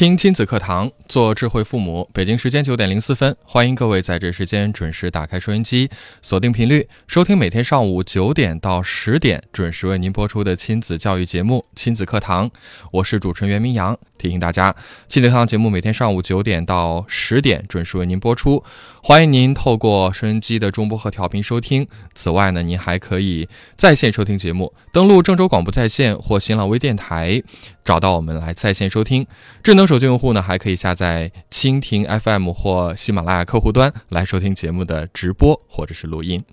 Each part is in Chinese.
听亲子课堂，做智慧父母。北京时间九点零四分，欢迎各位在这时间准时打开收音机，锁定频率，收听每天上午九点到十点准时为您播出的亲子教育节目《亲子课堂》。我是主持人袁明阳。提醒大家，亲子课堂节目每天上午九点到十点准时为您播出，欢迎您透过收音机的中波和调频收听。此外呢，您还可以在线收听节目，登录郑州广播在线或新浪微电台，找到我们来在线收听。智能手机用户呢，还可以下载蜻蜓 FM 或喜马拉雅客户端来收听节目的直播或者是录音。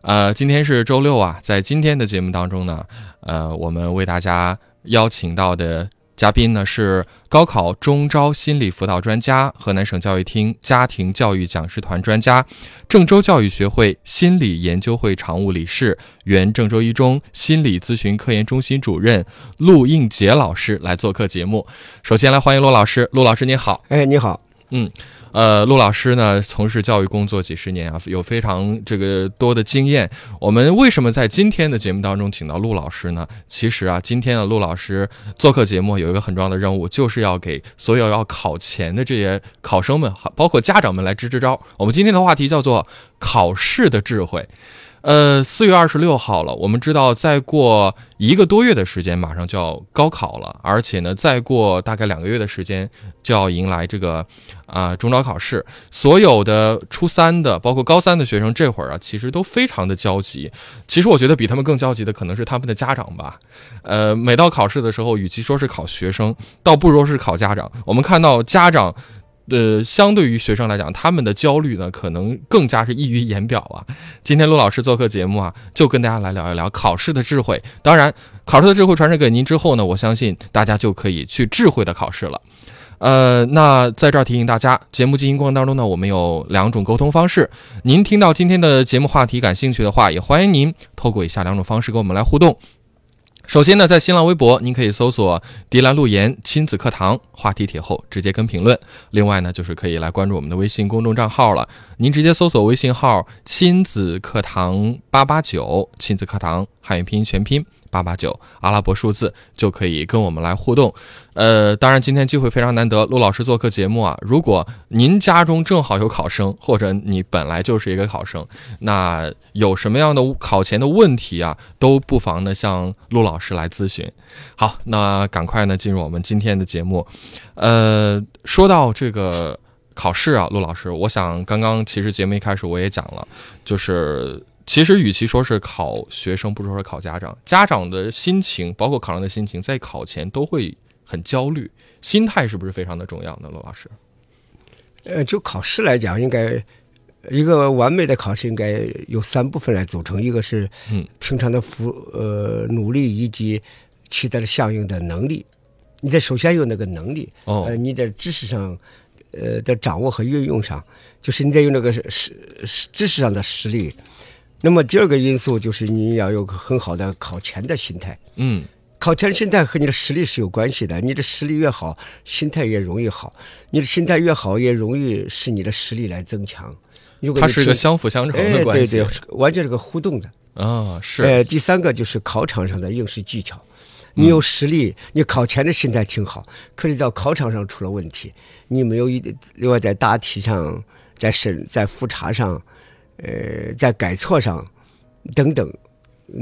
呃，今天是周六啊，在今天的节目当中呢，呃，我们为大家邀请到的。嘉宾呢是高考中招心理辅导专家、河南省教育厅家庭教育讲师团专家、郑州教育学会心理研究会常务理事、原郑州一中心理咨询科研中心主任陆应杰老师来做客节目。首先来欢迎陆老师，陆老师您好。哎，你好。嗯。呃，陆老师呢，从事教育工作几十年啊，有非常这个多的经验。我们为什么在今天的节目当中请到陆老师呢？其实啊，今天的陆老师做客节目有一个很重要的任务，就是要给所有要考前的这些考生们，包括家长们来支支招。我们今天的话题叫做考试的智慧。呃，四月二十六号了，我们知道再过一个多月的时间，马上就要高考了，而且呢，再过大概两个月的时间就要迎来这个啊中招考试。所有的初三的，包括高三的学生，这会儿啊，其实都非常的焦急。其实我觉得比他们更焦急的，可能是他们的家长吧。呃，每到考试的时候，与其说是考学生，倒不如说是考家长。我们看到家长。呃，相对于学生来讲，他们的焦虑呢，可能更加是溢于言表啊。今天陆老师做客节目啊，就跟大家来聊一聊考试的智慧。当然，考试的智慧传授给您之后呢，我相信大家就可以去智慧的考试了。呃，那在这儿提醒大家，节目进行过程当中呢，我们有两种沟通方式。您听到今天的节目话题感兴趣的话，也欢迎您透过以下两种方式跟我们来互动。首先呢，在新浪微博，您可以搜索“迪兰路言亲子课堂”话题帖后直接跟评论。另外呢，就是可以来关注我们的微信公众账号了。您直接搜索微信号“亲子课堂八八九”，亲子课堂汉语拼音全拼。八八九阿拉伯数字就可以跟我们来互动，呃，当然今天机会非常难得，陆老师做客节目啊。如果您家中正好有考生，或者你本来就是一个考生，那有什么样的考前的问题啊，都不妨呢向陆老师来咨询。好，那赶快呢进入我们今天的节目。呃，说到这个考试啊，陆老师，我想刚刚其实节目一开始我也讲了，就是。其实，与其说是考学生，不如说是考家长。家长的心情，包括考生的心情，在考前都会很焦虑，心态是不是非常的重要呢？罗老师，呃，就考试来讲，应该一个完美的考试应该有三部分来组成，一个是嗯平常的服呃努力以及取得了相应的能力。你得首先有那个能力，哦，呃，你在知识上呃在掌握和运用上，就是你得有那个实实知识上的实力。那么第二个因素就是你要有个很好的考前的心态。嗯，考前心态和你的实力是有关系的。你的实力越好，心态越容易好。你的心态越好，也容易使你的实力来增强。它是一个相辅相成的关系，对对，完全是个互动的。啊，是。呃，第三个就是考场上的应试技巧。你有实力，你考前的心态挺好，可是到考场上出了问题，你没有一另外在答题上，在审在复查上。呃，在改错上，等等，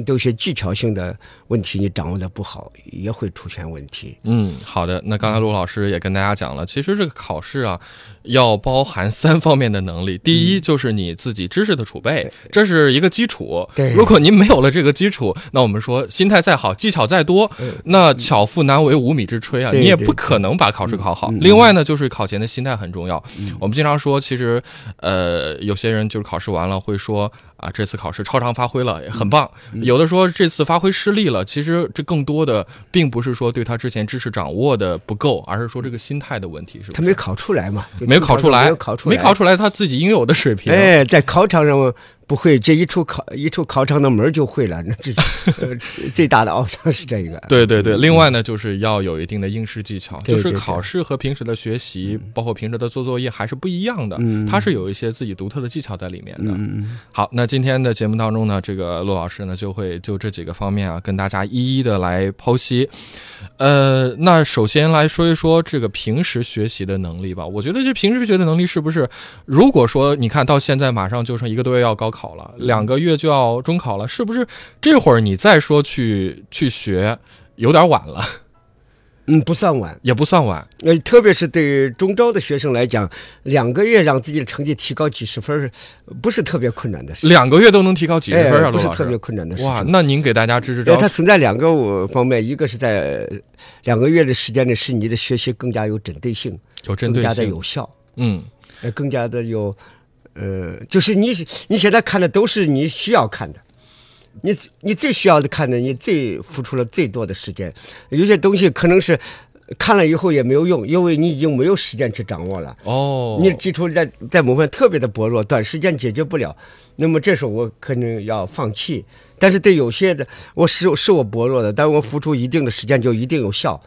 都是技巧性的问题，你掌握的不好，也会出现问题。嗯，好的。那刚才陆老师也跟大家讲了，其实这个考试啊，要包含三方面的能力。第一，就是你自己知识的储备，这是一个基础。对如果您没有了这个基础，那我们说心态再好，技巧再多，那巧妇难为无米之炊啊，你也不可能把考试考好。另外呢，就是考前的心态很重要。我们经常说，其实呃，有些人就是考试完了会说啊，这次考试超常发挥了，很棒。有的说这次发挥失利了，其实这更多的并不是说对他之前知识掌握的不够，而是说这个心态的问题，是不是？他没考出来嘛？就没有考出来，没有考出来，没考出来他自己应有的水平。哎，在考场上不会，这一出考一出考场的门儿就会了，那这呃最大的奥藏是这个。对对对，另外呢，就是要有一定的应试技巧，就是考试和平时的学习，包括平时的做作业还是不一样的，嗯它是有一些自己独特的技巧在里面的。嗯，好，那今天的节目当中呢，这个陆老师呢就会就这几个方面啊，跟大家一一的来剖析。呃，那首先来说一说这个平时学习的能力吧。我觉得这平时学的能力是不是，如果说你看到现在马上就剩一个多月要高考了，两个月就要中考了，是不是这会儿你再说去去学，有点晚了，嗯，不算晚。也不算晚。呃，特别是对中招的学生来讲，两个月让自己的成绩提高几十分儿，不是特别困难的事。两个月都能提高几十分啊，哎，不是特别困难的事情。哇，那您给大家支支招对它。存在两个呃方面，一个是在两个月的时间内，使你的学习更加有针对性，有针对更加的，有效，嗯，呃，更加的有，呃，就是你你现在看的都是你需要看的，你你最需要的看的，你最付出了最多的时间，有些东西可能是看了以后也没有用，因为你已经没有时间去掌握了。哦，你的基础在在某方面特别的薄弱，短时间解决不了，那么这时候我可能要放弃。但是对有些的，我是是我薄弱的，但我付出一定的时间就一定有效。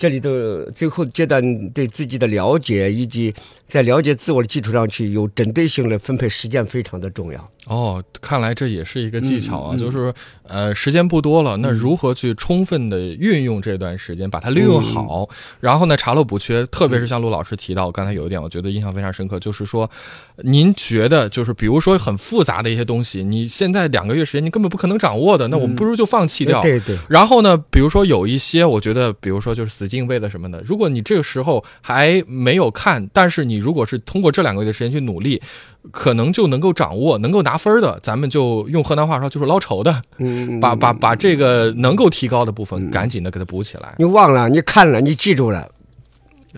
这里头最后阶段对自己的了解，以及在了解自我的基础上去有针对性的分配时间非常的重要。哦，看来这也是一个技巧啊，嗯嗯。就是呃，时间不多了，那如何去充分的运用这段时间，把它利用好，然后呢，查漏补缺。特别是像陆老师提到，刚才有一点我觉得印象非常深刻，就是说，您觉得就是比如说很复杂的一些东西，你现在两个月时间你根本不可能掌握的，那我们不如就放弃掉。对对，然后呢，比如说有一些，我觉得，比如说就是死记硬背的什么的，如果你这个时候还没有看，但是你如果是通过这两个月的时间去努力，可能就能够掌握，能够拿分的，咱们就用河南话说就是捞筹的，嗯，把把把这个能够提高的部分赶紧的给它补起来，你忘了，你看了，你记住了，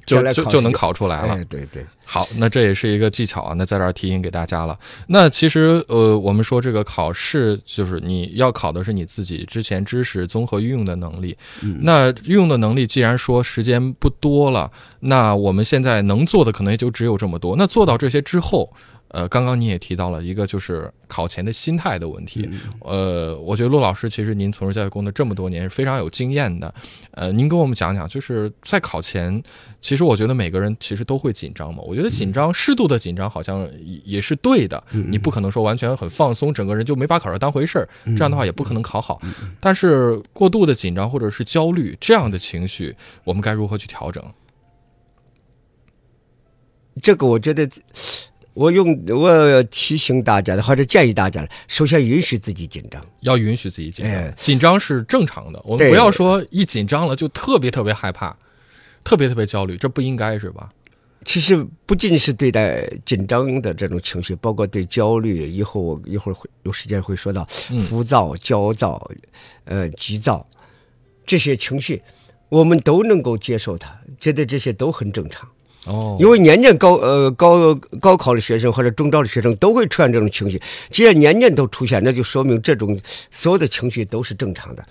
就就就能考出来了。哎，对对，好，那这也是一个技巧啊，那在这儿提醒给大家了。那其实呃，我们说这个考试就是你要考的是你自己之前知识综合运用的能力。那运用的能力，既然说时间不多了，那我们现在能做的可能也就只有这么多。那做到这些之后。呃，刚刚你也提到了一个就是考前的心态的问题，呃，我觉得陆老师其实您从事教育工作这么多年是非常有经验的，呃，您跟我们讲讲，就是在考前，其实我觉得每个人其实都会紧张嘛。我觉得紧张，适度的紧张好像也也是对的。你不可能说完全很放松，整个人就没把考试当回事儿，这样的话也不可能考好。但是过度的紧张或者是焦虑这样的情绪，我们该如何去调整？这个我觉得，我用我提醒大家的，或者建议大家的，首先允许自己紧张。要允许自己紧张，哎紧张是正常的。我们不要说一紧张了就特别特别害怕，特别特别焦虑，这不应该是吧？其实不仅是对待紧张的这种情绪，包括对焦虑，以后我一会儿会有时间会说到嗯浮躁、焦躁、呃急躁这些情绪，我们都能够接受它，觉得这些都很正常。哦，因为年年高呃高高考的学生或者中招的学生都会出现这种情绪，既然年年都出现，那就说明这种所有的情绪都是正常的。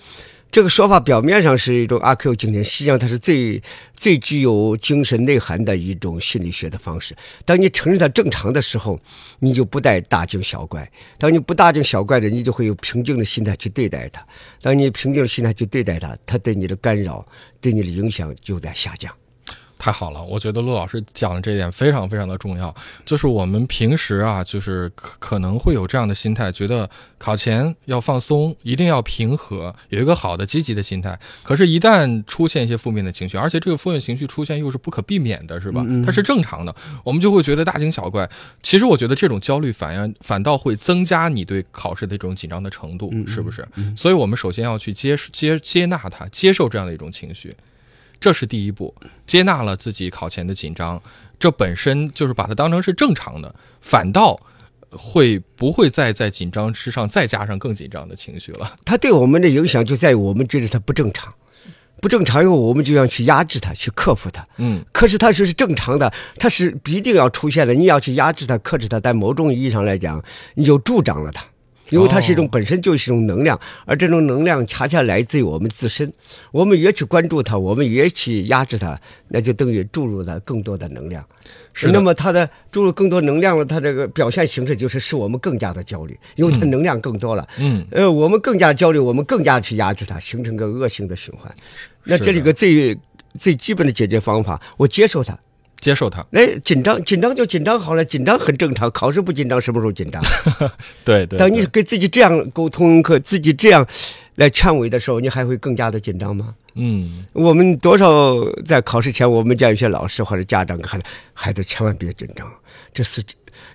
这个说法表面上是一种阿 Q 精神，实际上它是最最具有精神内涵的一种心理学的方式。当你承认它正常的时候，你就不带大惊小怪；当你不大惊小怪的，你就会有平静的心态去对待它。当你平静的心态去对待它，它对你的干扰、对你的影响就在下降。太好了，我觉得陆老师讲的这点非常非常的重要，就是我们平时啊，就是可可能会有这样的心态，觉得考前要放松，一定要平和，有一个好的积极的心态。可是，一旦出现一些负面的情绪，而且这个负面情绪出现又是不可避免的，是吧？它是正常的，我们就会觉得大惊小怪。其实，我觉得这种焦虑反应反倒会增加你对考试的这种紧张的程度，是不是？所以我们首先要去接接接纳它，接受这样的一种情绪。这是第一步，接纳了自己考前的紧张，这本身就是把它当成是正常的，反倒会不会再在紧张之上再加上更紧张的情绪了？它对我们的影响就在于我们觉得它不正常，不正常以后我们就要去压制它，去克服它。嗯可是它是正常的，它是必定要出现的。你要去压制它、克制它，在某种意义上来讲，你就助长了它，因为它是一种本身就是一种能量，而这种能量恰恰来自于我们自身。我们越去关注它，我们越去压制它，那就等于注入了更多的能量。是那么它的注入更多能量了，它这个表现形式就是使我们更加的焦虑，因为它能量更多了。嗯，呃，我们更加焦虑，我们更加去压制它，形成个恶性的循环。那这里个最最基本的解决方法，我接受它。接受它。哎，紧张，紧张就紧张好了，紧张很正常。考试不紧张，什么时候紧张？对对，当你对跟自己这样沟通和自己这样来劝慰的时候，你还会更加的紧张吗？嗯我们多少在考试前，我们家有些老师或者家长跟孩子，孩子千万别紧张，这是。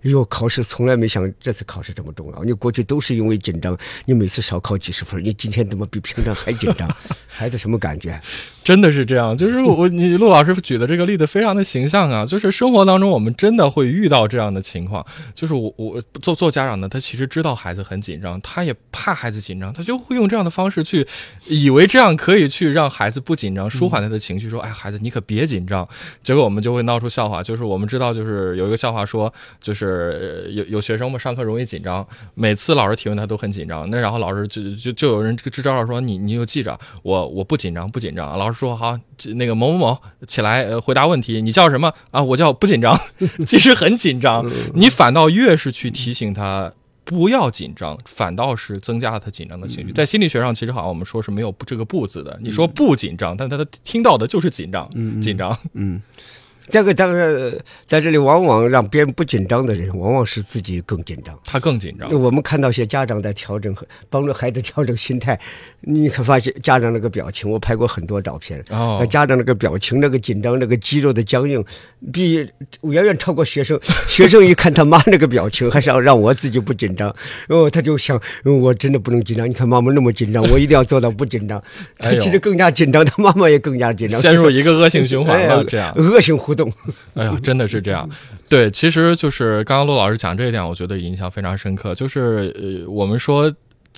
哎呦，考试从来没想这次考试这么重要。你过去都是因为紧张，你每次少考几十分，你今天怎么比平常还紧张？孩子什么感觉？真的是这样，就是我你陆老师举的这个例子非常的形象啊，就是生活当中我们真的会遇到这样的情况，就是我我做做家长的，他其实知道孩子很紧张，他也怕孩子紧张，他就会用这样的方式去，以为这样可以去让孩子不紧张，舒缓他的情绪，说哎孩子你可别紧张，结果我们就会闹出笑话，就是我们知道就是有一个笑话说，就是呃有有学生嘛上课容易紧张，每次老师提问他都很紧张，那然后老师就就就有人支招了说你你就记着我我不紧张不紧张，老师说好那个某某某起来呃回答问题，你叫什么啊？我叫不紧张，其实很紧张，你反倒越是去提醒他。不要紧张，反倒是增加了他紧张的情绪。在心理学上，其实好像我们说是没有这个“不”字的。你说不紧张，但他他听到的就是紧张，紧张。嗯，这个当然在这里，往往让别人不紧张的人，往往是自己更紧张。他更紧张。我们看到一些家长在调整和帮助孩子调整心态，你可发现家长那个表情，我拍过很多照片，哦家长那个表情、那个紧张、那个肌肉的僵硬，比远远超过学生。学生一看他妈那个表情，还是要让我自己不紧张，哦，他就想，哦我真的不能紧张。你看妈妈那么紧张，我一定要做到不紧张。他其实更加紧张，他妈妈也更加紧张，陷入一个恶性循环了，哎这样。恶性互动。哎呀，真的是这样。对，其实就是刚刚陆老师讲这一点，我觉得印象非常深刻。就是呃，我们说。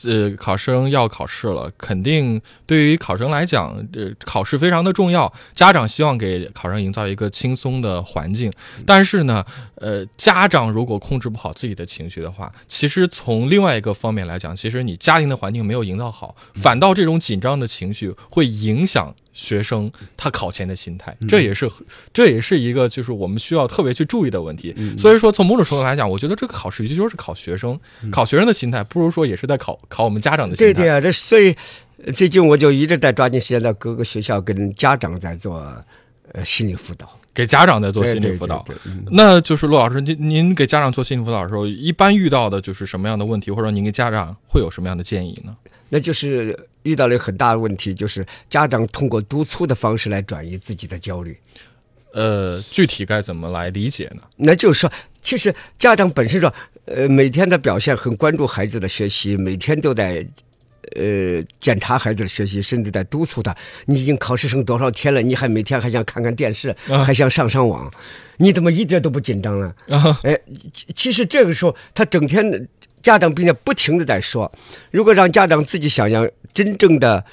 呃，考生要考试了，肯定对于考生来讲，呃，考试非常的重要。家长希望给考生营造一个轻松的环境，但是呢，呃，家长如果控制不好自己的情绪的话，其实从另外一个方面来讲，其实你家庭的环境没有营造好，反倒这种紧张的情绪会影响学生他考前的心态，这也是这也是一个就是我们需要特别去注意的问题。所以说，从某种程度来讲，我觉得这个考试与其说是考学生，考学生的心态，不如说也是在考考我们家长的心态。对对啊，这所以呃最近我就一直在抓紧时间到各个学校跟家长在做呃心理辅导，给家长在做心理辅导。对对嗯那就是陆老师，您您给家长做心理辅导的时候，一般遇到的就是什么样的问题，或者您给家长会有什么样的建议呢？那就是遇到了很大的问题，就是家长通过督促的方式来转移自己的焦虑。呃，具体该怎么来理解呢？那就是说，其实家长本身说，呃，每天的表现很关注孩子的学习，每天都在。呃，检查孩子的学习，甚至在督促他。你已经考试剩多少天了？你还每天还想看看电视，啊还想上上网？你怎么一点都不紧张呢？啊，哎，其其实这个时候，他整天家长并且不停的在说，如果让家长自己想想，真正的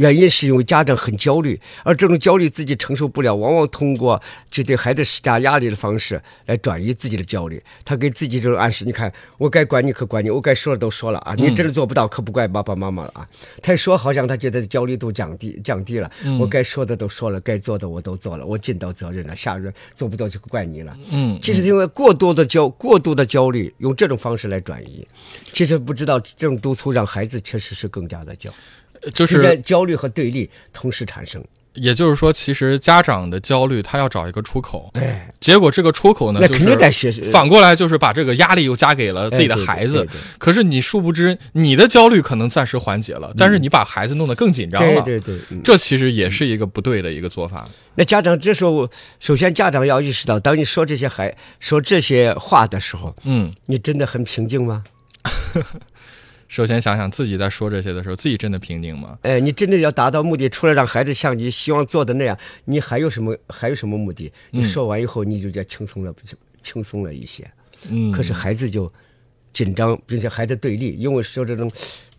原因是因为家长很焦虑，而这种焦虑自己承受不了，往往通过就对孩子施加压力的方式来转移自己的焦虑。他给自己这种暗示，你看，我该管你可管你，我该说的都说了啊，你真的做不到可不怪爸爸妈妈了啊。他一说，好像他觉得焦虑度降低降低了，我该说的都说了，该做的我都做了，我尽到责任了，下人做不到就怪你了。嗯，其实因为过多的焦过度的焦虑，用这种方式来转移，其实不知道这种督促让孩子确实是更加的焦，就是焦虑和对立同时产生。也就是说，其实家长的焦虑，他要找一个出口，哎，结果这个出口呢，就那肯定在是学反过来就是把这个压力又加给了自己的孩子对对。可是你殊不知，你的焦虑可能暂时缓解了，但是你把孩子弄得更紧张了。对对对，嗯这其实也是一个不对的一个做法。那家长这时候，首先家长要意识到，当你说这些孩说这些话的时候，嗯，你真的很平静吗？首先想想自己在说这些的时候，自己真的平静吗？哎，你真的要达到目的，除了让孩子像你希望做的那样，你还有什么还有什么目的？你说完以后，你就觉得轻松了，轻松了一些。嗯，可是孩子就紧张，并且孩子对立，因为说这种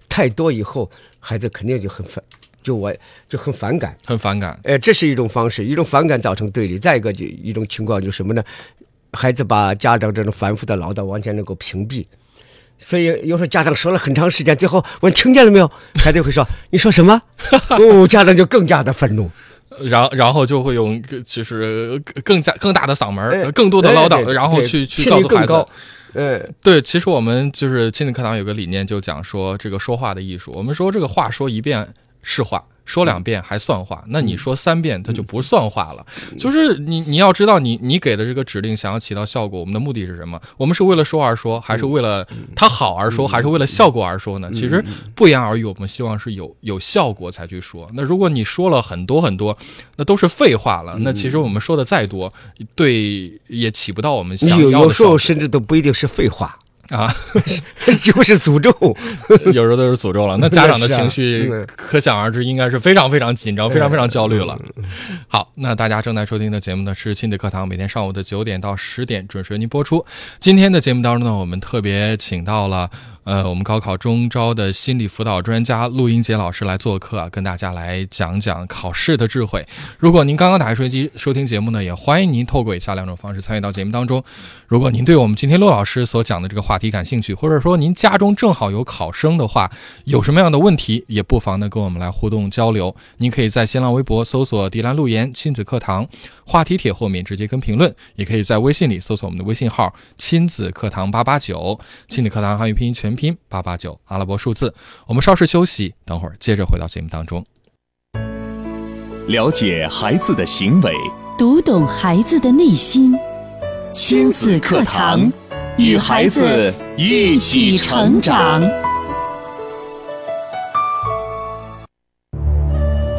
太多以后，孩子肯定就很反，就我就很反感。很反感。哎，这是一种方式，一种反感造成对立。再一个就一种情况就是什么呢？孩子把家长这种反复的唠叨完全能够屏蔽。所以有时候家长说了很长时间，最后问听见了没有，孩子会说你说什么？哦，家长就更加的愤怒。然然后就会用就是更加更大的嗓门更多的唠叨，哎然后去去告诉孩子率更高。。嗯，对，其实我们就是亲子课堂有个理念，就讲说这个说话的艺术。我们说这个话说一遍是话，说两遍还算话，那你说三遍它就不算话了。就是你你要知道你你给的这个指令想要起到效果，我们的目的是什么？我们是为了说而说，还是为了它好而说，还是为了效果而说呢？其实不言而喻，我们希望是有有效果才去说。那如果你说了很多很多，那都是废话了。那其实我们说的再多，对也起不到我们你想有有时候要的效果。甚至都不一定是废话，啊。就是诅咒。有时候都是诅咒了。那家长的 情绪可想而知，应该是非常非常紧张、非常非常焦虑了。好，那大家正在收听的节目呢是亲子课堂，每天上午的九点到十点准时为您播出。今天的节目当中呢，我们特别请到了呃我们高考中招的心理辅导专家陆英杰老师来做客啊，跟大家来讲讲考试的智慧。如果您刚刚打开收音机收听节目呢，也欢迎您透过以下两种方式参与到节目当中。如果您对我们今天陆老师所讲的这个话题感兴趣，或者说您家中正好有考生的话，有什么样的问题，也不妨呢跟我们来互动交流。您可以在新浪微博搜索“迪兰路言亲子课堂”话题帖后面直接跟评论，也可以在微信里搜索我们的微信号“亲子课堂八八九”，亲子课堂汉语拼音全拼八八九阿拉伯数字。我们稍事休息，等会儿接着回到节目当中。了解孩子的行为，读懂孩子的内心。亲子课堂，与孩子一起成长。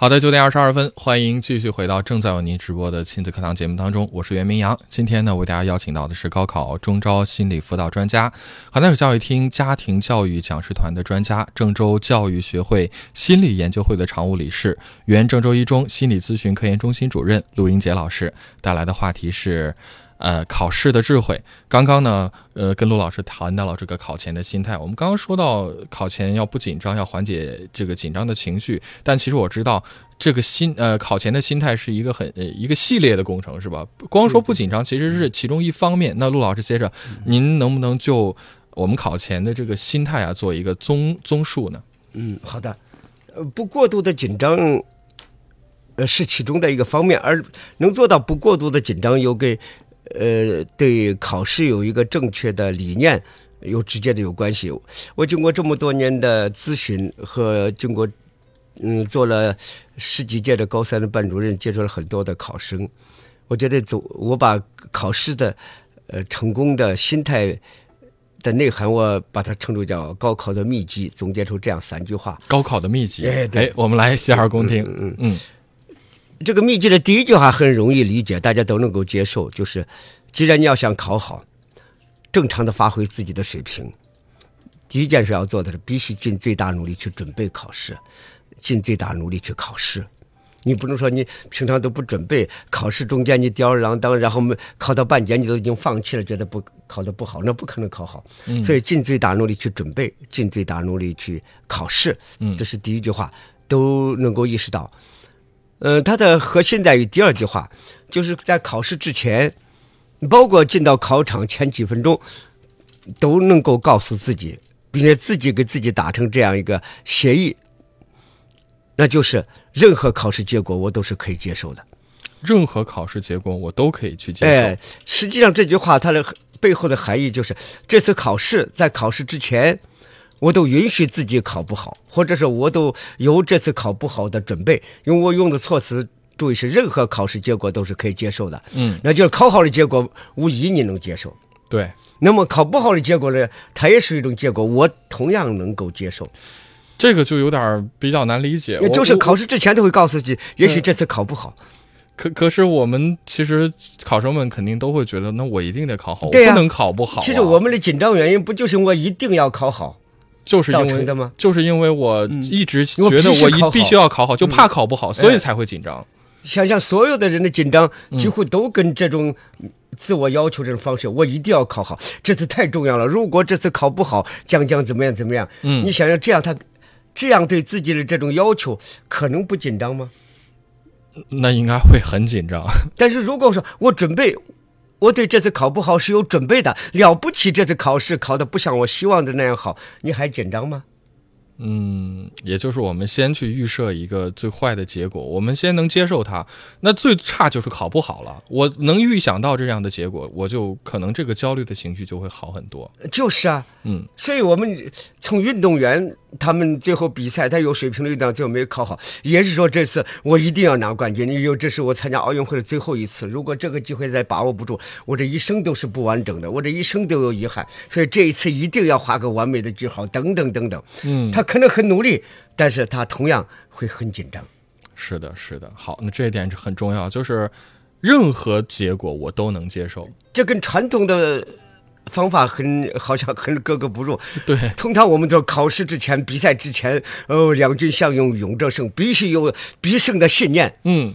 好的，九点二十二分，欢迎继续回到正在为您直播的亲子课堂节目当中，我是袁明阳。今天呢，为大家邀请到的是高考中招心理辅导专家、河南省教育厅家庭教育讲师团的专家、郑州教育学会心理研究会的常务理事、原郑州一中心理咨询科研中心主任陆英杰老师带来的话题是。呃，考试的智慧。刚刚呢，呃，跟陆老师谈到了这个考前的心态。我们刚刚说到考前要不紧张，要缓解这个紧张的情绪。但其实我知道，这个心呃考前的心态是一个很呃一个系列的工程，是吧？光说不紧张，其实是其中一方面。那陆老师接着，您能不能就我们考前的这个心态啊，做一个综综述呢？嗯，好的。呃，不过度的紧张，呃，是其中的一个方面，而能做到不过度的紧张，又跟呃对考试有一个正确的理念有直接的有关系。我经过这么多年的咨询和经过嗯做了十几届的高三的班主任，接触了很多的考生，我觉得总我把考试的呃成功的心态。的内涵，我把它称作叫高考的秘籍，总结出这样三句话。高考的秘籍，哎对哎，我们来洗耳恭听。嗯嗯这个秘籍的第一句话很容易理解，大家都能够接受，就是既然你要想考好，正常的发挥自己的水平，第一件事要做的是必须尽最大努力去准备考试，尽最大努力去考试。你不能说你平常都不准备，考试中间你吊儿郎当，然后没考到半截你都已经放弃了，觉得不考得不好，那不可能考好。嗯所以尽最大努力去准备，尽最大努力去考试，嗯这是第一句话，都能够意识到。呃，它的核心在于第二句话，就是在考试之前，包括进到考场前几分钟，都能够告诉自己，并且自己给自己达成这样一个协议，那就是任何考试结果我都是可以接受的。任何考试结果我都可以去接受。哎，实际上这句话它的背后的含义就是，这次考试在考试之前，我都允许自己考不好，或者是我都有这次考不好的准备。因为我用的措辞，注意是任何考试结果都是可以接受的。嗯，那就是考好的结果，无疑你能接受。对，那么考不好的结果呢，它也是一种结果，我同样能够接受。这个就有点比较难理解。我就是考试之前都会告诉自己，也许这次考不好。可可是我们其实考生们肯定都会觉得，那我一定得考好，对呀我不能考不好啊、其实我们的紧张原因不就是我一定要考好就是因为的吗？就是因为我一直觉得我一必须要考好，就怕考不好，所以哎才会紧张。想想所有的人的紧张，几乎都跟这种自我要求这种方式，我一定要考好，这次太重要了。如果这次考不好，将将怎么样怎么样？嗯你想想这样他。这样对自己的这种要求，可能不紧张吗？那应该会很紧张。但是如果说我准备，我对这次考不好是有准备的，了不起，这次考试考的不像我希望的那样好，你还紧张吗？嗯，也就是我们先去预设一个最坏的结果，我们先能接受它。那最差就是考不好了，我能预想到这样的结果，我就可能这个焦虑的情绪就会好很多。就是啊，嗯，所以我们从运动员他们最后比赛，他有水平的运动员最后没有考好，也是说这次我一定要拿冠军。因为这是我参加奥运会的最后一次，如果这个机会再把握不住，我这一生都是不完整的，我这一生都有遗憾。所以这一次一定要画个完美的句号，等等等等。嗯，他可能很努力，但是他同样会很紧张。是的，是的。好，那这一点是很重要，就是任何结果我都能接受。这跟传统的方法很好像很格格不入。对，通常我们说考试之前、比赛之前，呃，两军相拥勇者胜，必须有必胜的信念。嗯，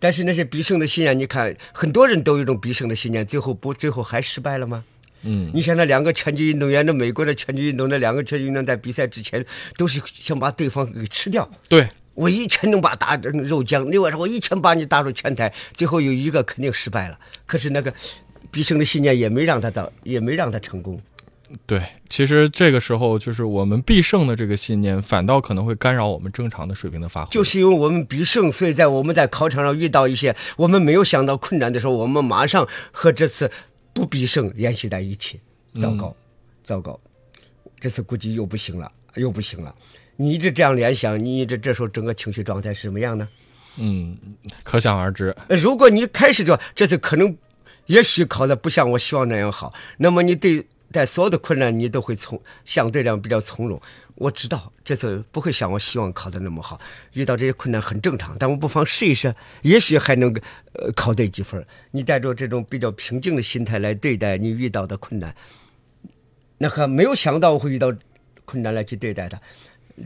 但是那些必胜的信念，你看很多人都有一种必胜的信念，最后不最后还失败了吗？嗯，你想那两个拳击运动员，那美国的拳击运动，那两个拳击运动员在比赛之前都是想把对方给吃掉。对，我一拳能把打成肉酱，另外说我一拳把你打入拳台，最后有一个肯定失败了。可是那个必胜的信念也没让他到，也没让他成功。对，其实这个时候就是我们必胜的这个信念，反倒可能会干扰我们正常的水平的发挥。就是因为我们必胜，所以在我们在考场上遇到一些我们没有想到困难的时候，我们马上和这次不必胜联系在一起。糟糕，糟糕，这次估计又不行了，又不行了。你一直这样联想，你一直这时候整个情绪状态是什么样呢？嗯，可想而知。呃如果你开始就这次可能，也许考的不像我希望那样好，那么你对待所有的困难你都会从相对来讲比较从容。我知道这次不会像我希望考的那么好，遇到这些困难很正常，但我不妨试一试，也许还能呃考对几分。你带着这种比较平静的心态来对待你遇到的困难，那和没有想到我会遇到困难来去对待它，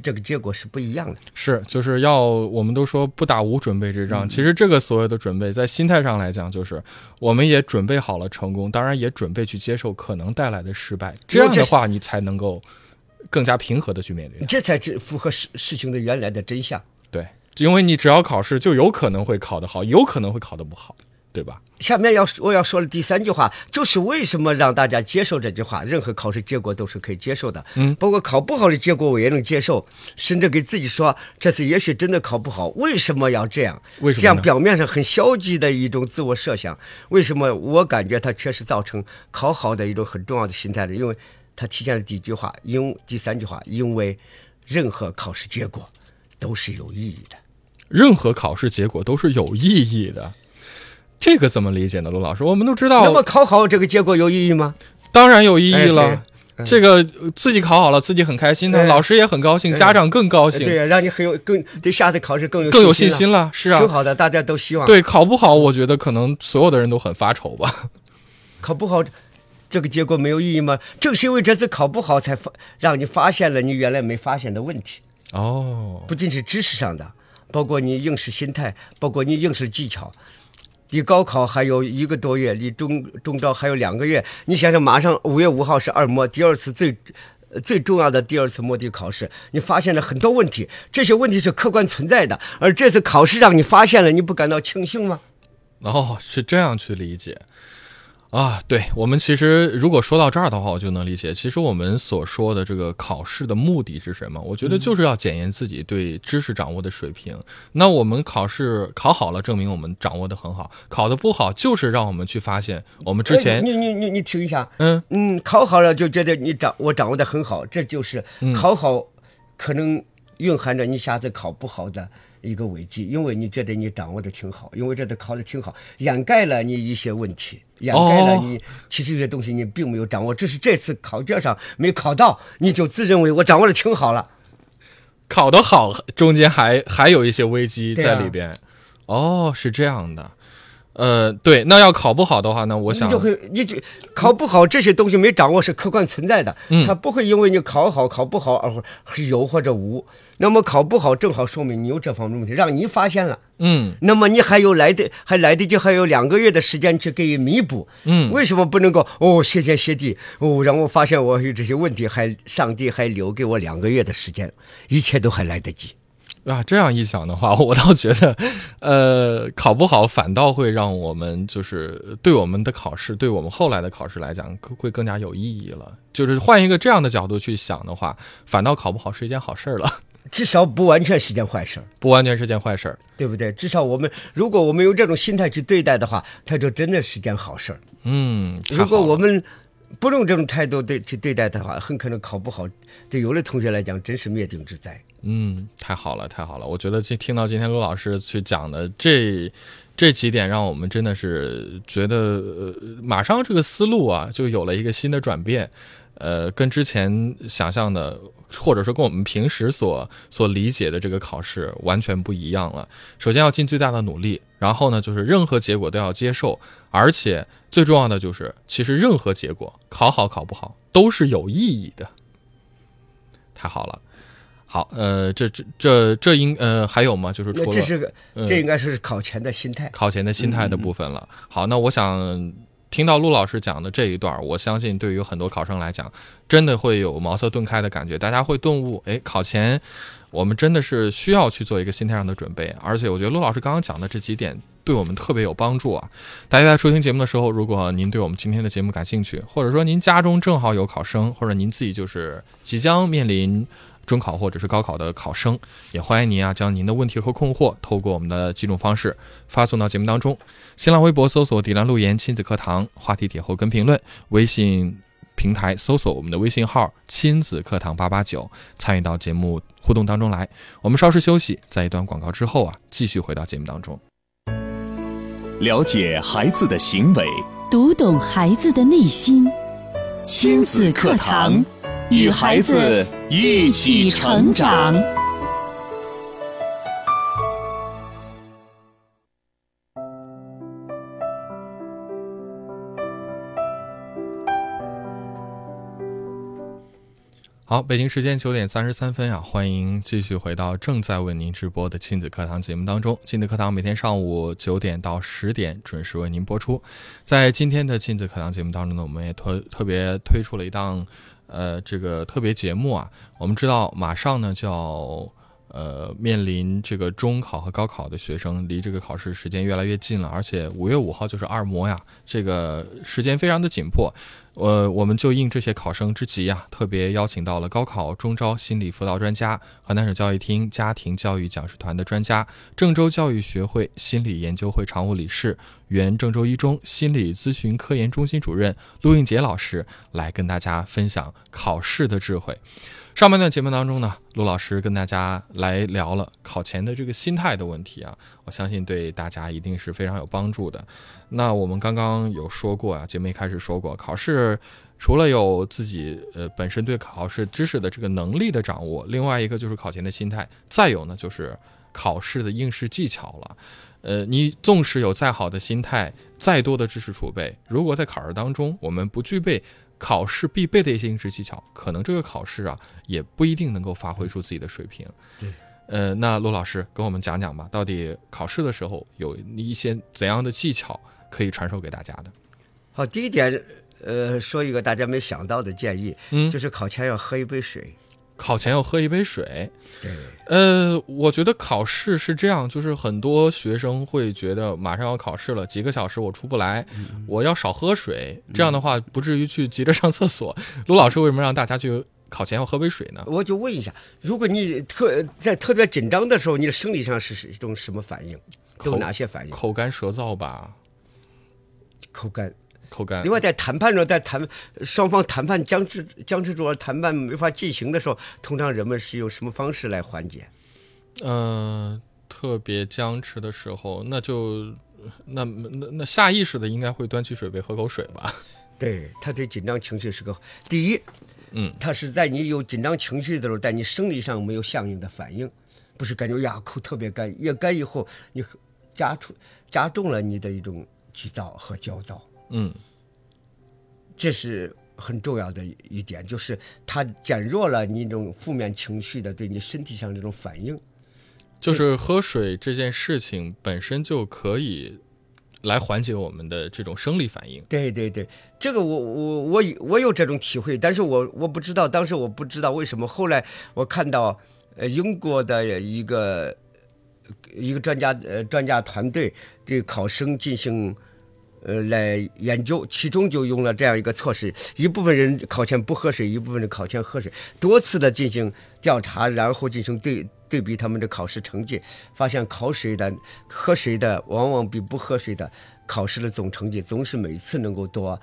这个结果是不一样的。是，就是要我们都说不打无准备之仗。其实这个所有的准备，在心态上来讲，就是我们也准备好了成功，当然也准备去接受可能带来的失败。这样的话，你才能够更加平和的去面对。这才是符合事事情的原来的真相。对，因为你只要考试，就有可能会考得好，有可能会考得不好，对吧？下面要我要说的第三句话，就是为什么让大家接受这句话？任何考试结果都是可以接受的，嗯，包括考不好的结果我也能接受，甚至给自己说这次也许真的考不好，为什么要这样？为什么这样表面上很消极的一种自我设想，为什么我感觉它确实造成考好的一种很重要的心态的？因为它体现了第一句话，因第三句话，因为任何考试结果都是有意义的。任何考试结果都是有意义的。这个怎么理解呢，陆老师？我们都知道，那么考好这个结果有意义吗？当然有意义哎了。这个呃自己考好了，自己很开心的，哎老师也很高兴，家长更高兴，对，让你很有更对下次考试更有更有信信心了。是啊挺，好的，大家都希望。，对，考不好，我觉得可能所有的人都很发愁吧。考不好，这个结果没有意义吗？正是因为这次考不好，才发让你发现了你原来没发现的问题，哦，不仅是知识上的，包括你应试心态，包括你应试技巧。离高考还有一个多月，离中中招还有两个月。你想想，马上五月五号是二模，第二次最最重要的第二次摸底考试，你发现了很多问题，这些问题是客观存在的。而这次考试让你发现了，你不感到庆幸吗？哦，是这样去理解。啊，对我们其实如果说到这儿的话，我就能理解。其实我们所说的这个考试的目的是什么？我觉得就是要检验自己对知识掌握的水平。那我们考试考好了，证明我们掌握的很好；考的不好，就是让我们去发现我们之前。你你你你听一下，嗯嗯，考好了就觉得你掌我掌握的很好，这就是考好，可能蕴含着你下次考不好的。一个危机，因为你觉得你掌握的挺好，因为这次考的挺好，掩盖了你一些问题，掩盖了你其实有些东西你并没有掌握，只是这次考卷上没考到，你就自认为我掌握的挺好了。考得好，中间还还有一些危机在里边。哦，是这样的。呃，对，那要考不好的话呢？我想你就会，你就考不好这些东西没掌握是客观存在的，嗯，它不会因为你考好考不好而有或者无。那么考不好正好说明你有这方面问题，让你发现了，嗯，那么你还有来的还来得及还有两个月的时间去给予弥补，嗯，为什么不能够哦谢天谢地哦让我发现我有这些问题，还上帝还留给我两个月的时间，一切都还来得及。啊，这样一想的话，我倒觉得，呃，考不好反倒会让我们就是对我们的考试，对我们后来的考试来讲，会更加有意义了。就是换一个这样的角度去想的话，反倒考不好是一件好事儿了。至少不完全是件坏事儿，不完全是件坏事儿，对不对？至少我们如果我们用这种心态去对待的话，它就真的是件好事儿。嗯，如果我们。不用这种态度对去对待的话，很可能考不好。对有的同学来讲，真是灭顶之灾。嗯，太好了，太好了！我觉得今听到今天陆老师去讲的这这几点，让我们真的是觉得，呃，马上这个思路啊，就有了一个新的转变。呃，跟之前想象的，或者说跟我们平时所所理解的这个考试完全不一样了。首先要尽最大的努力，然后呢，就是任何结果都要接受，而且最重要的就是，其实任何结果，考好考不好都是有意义的。太好了，好，呃，这这这这应呃还有吗？就是除了这是个，这应该是考前的心态，考前的心态的部分了。好，那我想。听到陆老师讲的这一段，我相信对于很多考生来讲，真的会有茅塞顿开的感觉。大家会顿悟，哎，考前我们真的是需要去做一个心态上的准备。而且，我觉得陆老师刚刚讲的这几点对我们特别有帮助啊！大家在收听节目的时候，如果您对我们今天的节目感兴趣，或者说您家中正好有考生，或者您自己就是即将面临。中考或者是高考的考生，也欢迎您啊，将您的问题和困惑透过我们的几种方式发送到节目当中。新浪微博搜索“迪兰路言亲子课堂”，话题帖后跟评论；微信平台搜索我们的微信号“亲子课堂八八九”，参与到节目互动当中来。我们稍事休息，在一段广告之后啊，继续回到节目当中。了解孩子的行为，读懂孩子的内心，亲子课堂。与孩子一起成长。好，北京时间九点三十三分啊，欢迎继续回到正在为您直播的亲子课堂节目当中。亲子课堂每天上午九点到十点准时为您播出。在今天的亲子课堂节目当中呢，我们也特特别推出了一档。呃，这个特别节目啊，我们知道马上呢就要呃面临这个中考和高考的学生，离这个考试时间越来越近了，而且五月五号就是二模呀，这个时间非常的紧迫。呃，我们就应这些考生之急啊，特别邀请到了高考中招心理辅导专家、河南省教育厅家庭教育讲师团的专家、郑州教育学会心理研究会常务理事、原郑州一中心理咨询科研中心主任陆应杰老师来跟大家分享考试的智慧。上半段节目当中呢，陆老师跟大家来聊了考前的这个心态的问题啊，我相信对大家一定是非常有帮助的。那我们刚刚有说过啊，节目一开始说过，考试除了有自己呃本身对考试知识的这个能力的掌握，另外一个就是考前的心态，再有呢就是考试的应试技巧了。呃，你纵使有再好的心态，再多的知识储备，如果在考试当中我们不具备。考试必备的一些应试技巧，可能这个考试啊也不一定能够发挥出自己的水平。对，呃，那陆老师跟我们讲讲吧，到底考试的时候有一些怎样的技巧可以传授给大家的？好，第一点，呃，说一个大家没想到的建议，嗯就是考前要喝一杯水。考前要喝一杯水。对，呃，我觉得考试是这样，就是很多学生会觉得马上要考试了，几个小时我出不来，我要少喝水，这样的话不至于去急着上厕所。卢老师为什么让大家去考前要喝杯水呢？我就问一下，如果你特在特别紧张的时候，你的生理上是是一种什么反应？都有哪些反应？口干舌燥吧，口干。口干另。外，在谈判中，在谈双方谈判僵持僵持住了，谈判没法进行的时候，通常人们是用什么方式来缓解？呃，特别僵持的时候，那就那那那下意识的应该会端起水杯喝口水吧。对他对紧张情绪是个第一，嗯，他是在你有紧张情绪的时候，在你生理上没有相应的反应，不是感觉呀口特别干，越干以后你加出加重了你的一种急躁和焦躁，嗯这是很重要的一点，就是它减弱了你一种负面情绪的对你身体上这种反应。就是喝水这件事情本身就可以来缓解我们的这种生理反应。对对对，这个我我我有我有这种体会，但是我我不知道，当时我不知道为什么，后来我看到呃英国的一个一个专家呃专家团队对考生进行呃来研究，其中就用了这样一个措施，一部分人考前不喝水，一部分人考前喝水，多次的进行调查，然后进行对。对比他们的考试成绩，发现考水的、喝水的往往比不喝水的考试的总成绩总是每次能够多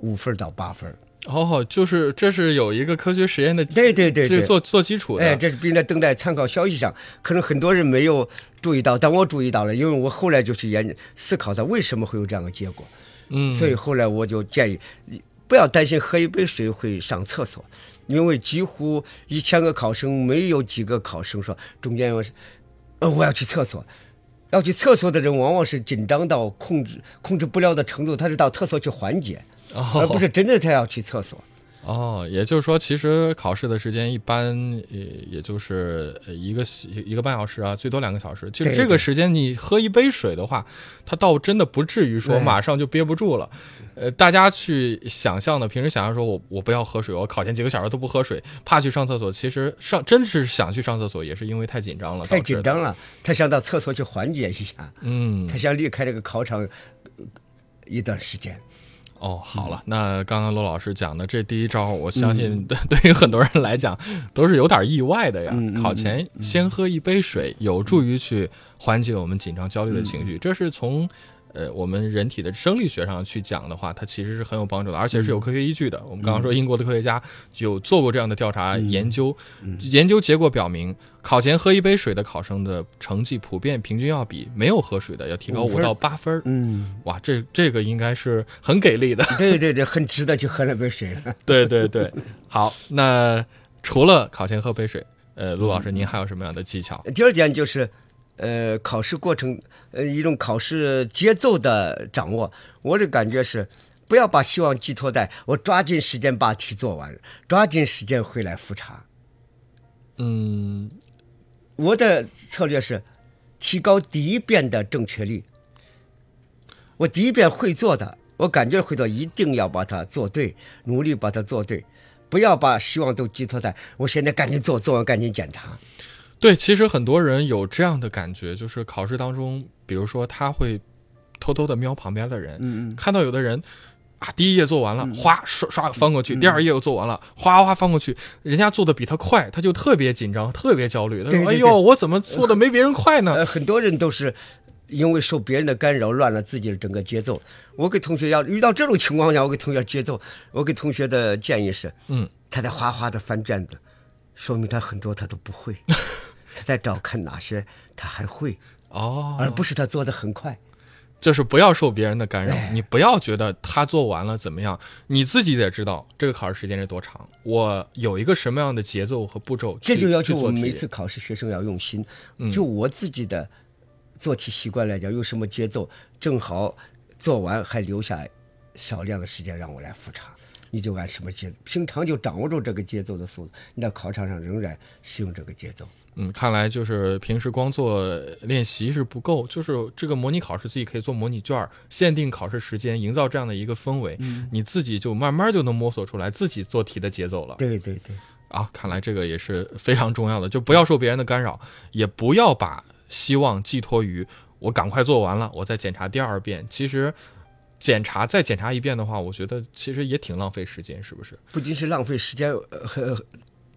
五分到八分。哦，就是这是有一个科学实验的，对对对对，这是做做基础的。哎，这是并在登在参考消息上，可能很多人没有注意到，但我注意到了，因为我后来就去研思考它为什么会有这样的结果，嗯，所以后来我就建议你不要担心喝一杯水会上厕所，因为几乎一千个考生没有几个考生说中间我，呃，我要去厕所。要去厕所的人往往是紧张到控制控制不了的程度，他是到厕所去缓解，而不哦是真的他要去厕所。哦，也就是说，其实考试的时间一般也也就是呃一个一个半小时啊，最多两个小时。就这个时间，你喝一杯水的话，它倒真的不至于说马上就憋不住了。呃，大家去想象的，平时想象说我我不要喝水，我考前几个小时都不喝水，怕去上厕所。其实上真是想去上厕所，也是因为太紧张了，太。紧张了，他想到厕所去缓解一下，嗯他，想离开这个考场呃一段时间。哦，好了，那刚刚罗老师讲的这第一招，我相信对对于很多人来讲都是有点意外的呀。考前先喝一杯水，有助于去缓解我们紧张焦虑的情绪，这是从。呃，我们人体的生理学上去讲的话，它其实是很有帮助的，而且是有科学依据的。我们刚刚说英国的科学家有做过这样的调查研究，研究结果表明，考前喝一杯水的考生的成绩普遍平均要比没有喝水的要提高五到八分儿。嗯，哇，这这个应该是很给力的。对对对，很值得去喝那杯水了。对对对，好，那除了考前喝杯水，呃，陆老师您还有什么样的技巧？第二点就是，呃，考试过程，呃，一种考试节奏的掌握。我的感觉是，不要把希望寄托在我抓紧时间把题做完，抓紧时间回来复查。嗯，我的策略是，提高第一遍的正确率。我第一遍会做的，我感觉会做，一定要把它做对，努力把它做对，不要把希望都寄托在我现在赶紧做，做完赶紧检查。对，其实很多人有这样的感觉，就是考试当中，比如说他会偷偷的瞄旁边的人，嗯嗯看到有的人。啊，第一页做完了，哗刷刷翻过去，第二页又做完了，哗哗翻过去，人家做的比他快，他就特别紧张，特别焦虑。他说：“对对对哎呦，我怎么做的没别人快呢呃，很多人都是因为受别人的干扰，乱了自己的整个节奏。我给同学要遇到这种情况下，我给同学节奏，我给同学的建议是，嗯，他在哗哗的翻卷子，说明他很多他都不会，他在找看哪些他还会，？”哦，而不是他做的很快。就是不要受别人的干扰，哎你不要觉得他做完了怎么样，你自己得知道这个考试时间是多长，我有一个什么样的节奏和步骤，这就要求我们每次考试学生要用心。嗯就我自己的做题习惯来讲，用什么节奏，正好做完还留下少量的时间让我来复查。你就按什么节奏，平常就掌握住这个节奏的速度，你在考场上仍然使用这个节奏。嗯，看来就是平时光做练习是不够，就是这个模拟考试自己可以做模拟卷儿，限定考试时间，营造这样的一个氛围，你自己就慢慢就能摸索出来自己做题的节奏了。对对对，啊，看来这个也是非常重要的，就不要受别人的干扰，也不要把希望寄托于我赶快做完了，我再检查第二遍。其实检查再检查一遍的话，我觉得其实也挺浪费时间，是不是？不仅是浪费时间，呃很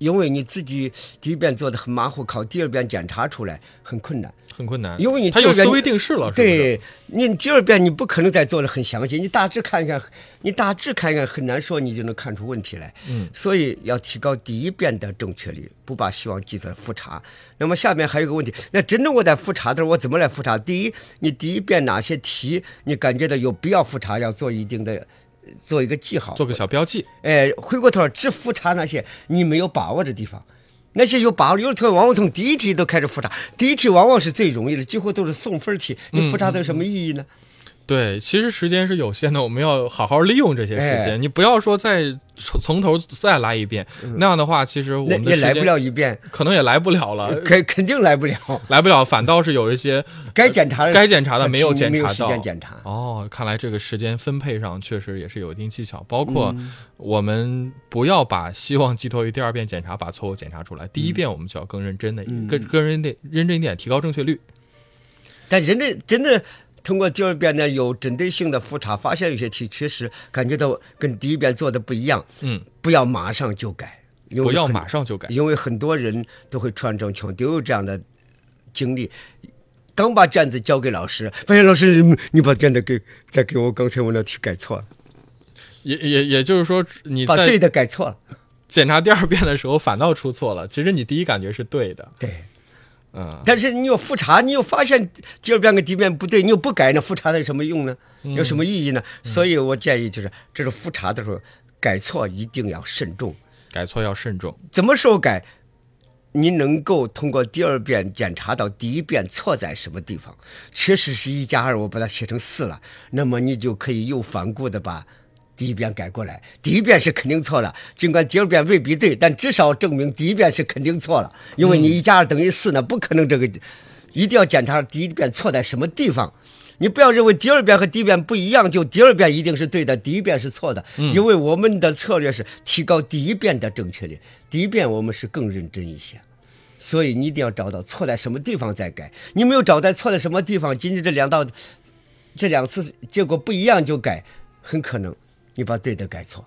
因为你自己第一遍做的很马虎，考第二遍检查出来很困难。很困难，因为你他有第二遍思维定式了，是？对你第二遍你不可能再做的很详细，你大致看一看，你大致看一看很难说你就能看出问题来。嗯，所以要提高第一遍的正确率，不把希望寄在复查。那么下面还有个问题，那真正我在复查的时候，我怎么来复查？第一，你第一遍哪些题你感觉到有必要复查，要做一定的。呃做一个记号，做个小标记。哎，回过头儿只复查那些你没有把握的地方，那些有把握，有的同学往往从第一题都开始复查，第一题往往是最容易的，几乎都是送分题，你复查它有什么意义呢？对，其实时间是有限的，我们要好好利用这些时间。哎你不要说再从从头再来一遍，那样的话，其实我们也来不了一遍，可能也来不了了，肯肯定来不了。来不了，反倒是有一些 该检查的该检查的没有检查到间检查。哦，看来这个时间分配上确实也是有一定技巧，包括嗯我们不要把希望寄托于第二遍检查，把错误检查出来。第一遍我们就要更认真的，嗯更更认真认真一点，提高正确率。但真的真的通过第二遍呢，有针对性的复查，发现有些题确实感觉到跟第一遍做的不一样，嗯，不要马上就改，因为不要马上就改。因为很多人都会出现这种情况，都有这样的经历。刚把卷子交给老师，发现老师嗯你把卷子给再给我刚才我那题改错了，也也也就是说，你把对的改错了。检查第二遍的时候反倒出错了，其实你第一感觉是对的。对，嗯，但是你又复查，你又发现第二遍跟第一遍不对，你又不改，那复查的有什么用呢？有什么意义呢？所以我建议就是，这是复查的时候改错一定要慎重。改错要慎重。怎么时候改？你能够通过第二遍检查到第一遍错在什么地方，确实是一加二，我把它写成四了，那么你就可以又反顾的把第一遍改过来。第一遍是肯定错了，尽管第二遍未必对，但至少证明第一遍是肯定错了，因为你一加二等于四呢，不可能这个，一定要检查第一遍错在什么地方。你不要认为第二遍和第一遍不一样，就第二遍一定是对的，第一遍是错的。因为我们的策略是提高第一遍的正确率，第一遍我们是更认真一些，所以你一定要找到错在什么地方再改。你没有找在错在什么地方，仅仅这两道这两次结果不一样就改，很可能你把对的改错。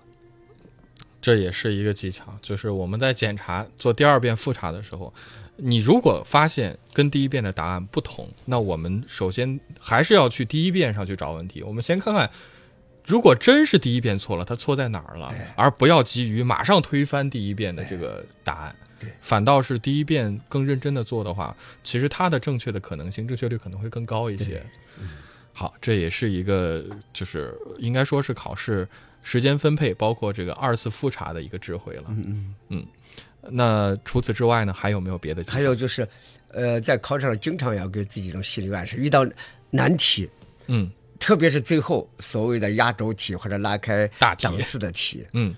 这也是一个技巧，就是我们在检查做第二遍复查的时候，你如果发现跟第一遍的答案不同，那我们首先还是要去第一遍上去找问题。我们先看看，如果真是第一遍错了，它错在哪儿了，而不要急于马上推翻第一遍的这个答案。对反倒是第一遍更认真的做的话，其实它的正确的可能性、正确率可能会更高一些。好，这也是一个就是应该说是考试时间分配，包括这个二次复查的一个智慧了。嗯嗯嗯。那除此之外呢，还有没有别的？还有就是，呃，在考场上经常要给自己一种心理暗示，遇到难题，嗯特别是最后所谓的压轴题或者拉开大题档次的题，嗯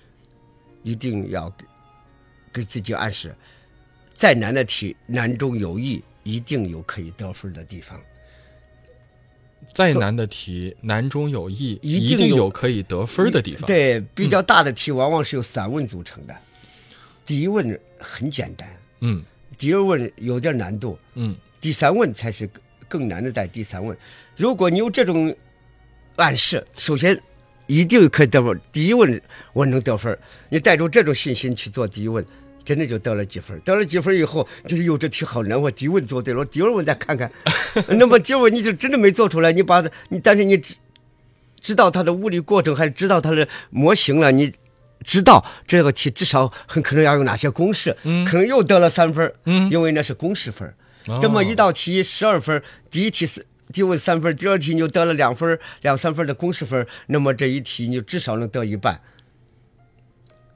一定要给给自己暗示，再难的题难中有易，一定有可以得分的地方。再难的题，难中有易，一一定有可以得分的地方。，对，比较大的题往往是由三问组成的，第一问很简单，嗯第二问有点难度，嗯第三问才是更难的，在第三问。如果你有这种暗示，首先一定可以得分。第一问我能得分，你带着这种信心去做第一问，真的就得了几分。得了几分以后，就是哟，这题好难，我第一问做对了，我第二问再看看。那么第二问你就真的没做出来，你把你，但是你知知道它的物理过程，还知道它的模型了，你。知道这个题至少很可能要用哪些公式，嗯可能又得了三分，嗯因为那是公式分这么一道题十二分，第一题是第一问三分，第二题你就得了两分两三分的公式分，那么这一题你就至少能得一半。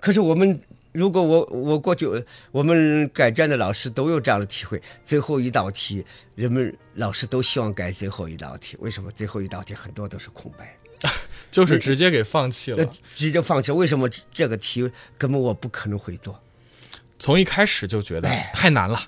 可是我们如果我我过去我们改卷的老师都有这样的体会，最后一道题人们老师都希望改最后一道题，为什么最后一道题很多都是空白？就是直接给放弃了，直接放弃。为什么这个题根本我不可能会做？从一开始就觉得太难了，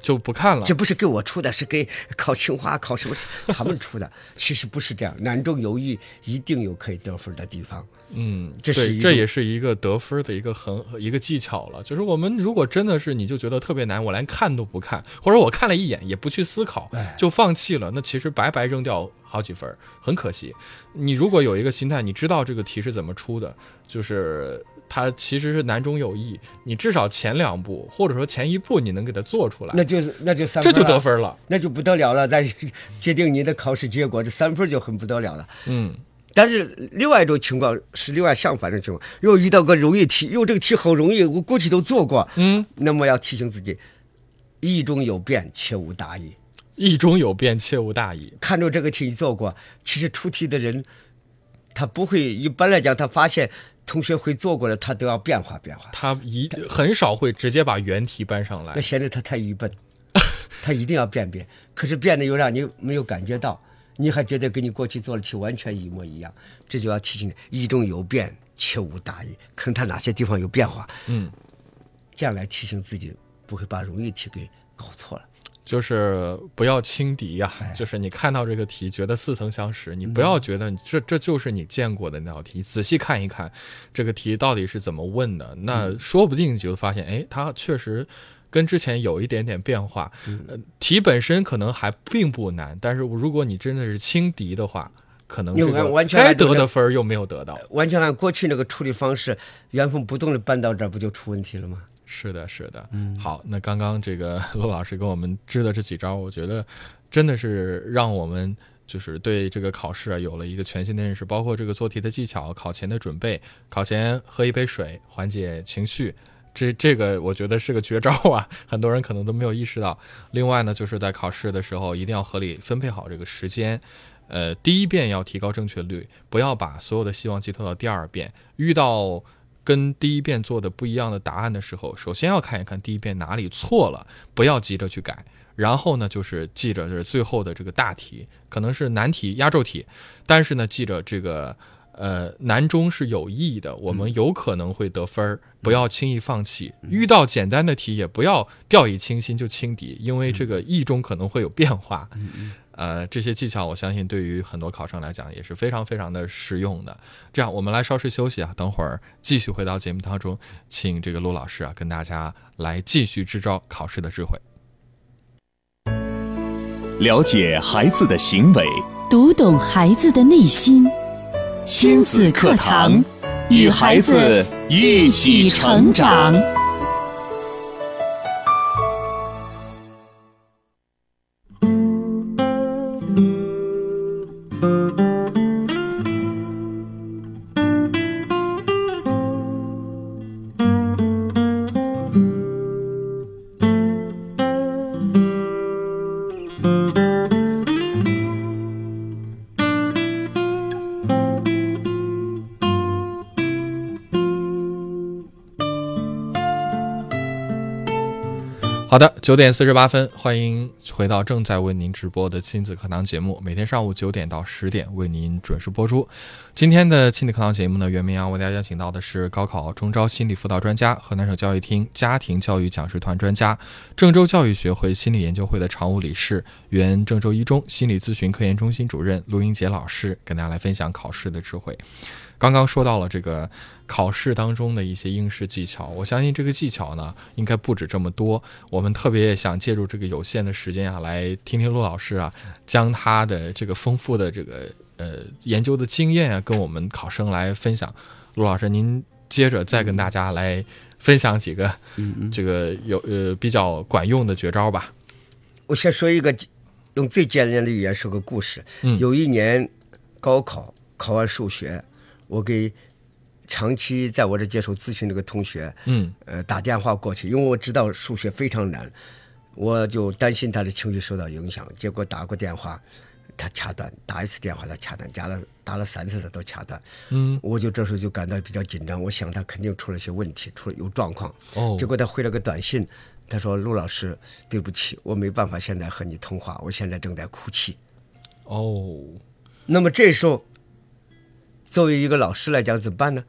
就不看了这。不是给我出的，是给考清华、考什么他们出的。其实不是这样，难中有易，一定有可以得分的地方。嗯，这是这也是一个得分的一个很一个技巧了。就是我们如果真的是你就觉得特别难，我连看都不看，或者我看了一眼也不去思考，就放弃了，那其实白白扔掉好几分，很可惜。你如果有一个心态，你知道这个题是怎么出的，就是它其实是难中有易，你至少前两步或者说前一步你能给它做出来，那就是那就三分这就得分了。那就不得了了，再决定你的考试结果，这三分就很不得了了。嗯，但是另外一种情况是另外相反的情况，又遇到个容易题，又这个题好容易，我过去都做过，嗯，那么要提醒自己，意中有变，切勿大意。意中有变，切勿大意。看着这个题你做过，其实出题的人，他不会一般来讲，他发现同学会做过的，他都要变化变化。他一很少会直接把原题搬上来那。显得他太愚笨，他一定要变变，可是变的又让你没有感觉到，你还觉得跟你过去做的题完全一模一样，这就要提醒你，一中有变，切勿大意，看他哪些地方有变化，嗯，这样来提醒自己，不会把容易题给搞错了。就是不要轻敌呀、就是你看到这个题觉得似曾相识，你不要觉得这这就是你见过的那道题，仔细看一看这个题到底是怎么问的，那说不定你就发现，哎，它确实跟之前有一点点变化。呃，题本身可能还并不难，但是如果你真的是轻敌的话，可能这个该得的分儿又没有得到。完全按过去那个处理方式，原封不动的搬到这儿，不就出问题了吗？是的，是的。嗯，好，那刚刚这个陆老师给我们支的这几招，我觉得真的是让我们就是对这个考试啊有了一个全新的认识，包括这个做题的技巧、考前的准备、考前喝一杯水缓解情绪。这这个我觉得是个绝招啊，很多人可能都没有意识到。另外呢，就是在考试的时候一定要合理分配好这个时间，呃，第一遍要提高正确率，不要把所有的希望寄托到第二遍。遇到跟第一遍做的不一样的答案的时候，首先要看一看第一遍哪里错了，不要急着去改。然后呢，就是记着是最后的这个大题，可能是难题、压轴题，但是呢，记着这个呃难中是有意的，我们有可能会得分儿，不要轻易放弃。遇到简单的题也不要掉以轻心就轻敌，因为这个意中可能会有变化。呃，这些技巧我相信对于很多考生来讲也是非常非常的实用的。这样，我们来稍事休息啊，等会儿继续回到节目当中，请这个陆老师啊跟大家来继续支招考试的智慧。了解孩子的行为，读懂孩子的内心。亲子课堂，与孩子一起成长。九点四十八分，欢迎回到正在为您直播的亲子课堂节目，每天上午九点到十点为您准时播出。今天的亲子课堂节目呢，袁明阳为大家邀请到的是高考中招心理辅导专家、河南省教育厅家庭教育讲师团专家、郑州教育学会心理研究会的常务理事、原郑州一中心理咨询科研中心主任陆英杰老师，跟大家来分享考试的智慧。刚刚说到了这个考试当中的一些应试技巧，我相信这个技巧呢，应该不止这么多。我们特别想借助这个有限的时间啊，来听听陆老师啊，将他的这个丰富的这个呃研究的经验啊，跟我们考生来分享。陆老师，您接着再跟大家来分享几个这个有呃比较管用的绝招吧。我先说一个，用最简练的语言说个故事。嗯有一年高考考完数学，我给长期在我这接受咨询这个同学，嗯呃，打电话过去，因为我知道数学非常难，我就担心他的情绪受到影响。结果打过电话，他掐断，打一次电话他掐断，加了打了三次他都掐断。嗯我就这时候就感到比较紧张，我想他肯定出了些问题，出了有状况。哦结果他回了个短信，他说：“陆老师，对不起，我没办法现在和你通话，我现在正在哭泣。哦”那么这时候，作为一个老师来讲，怎么办呢？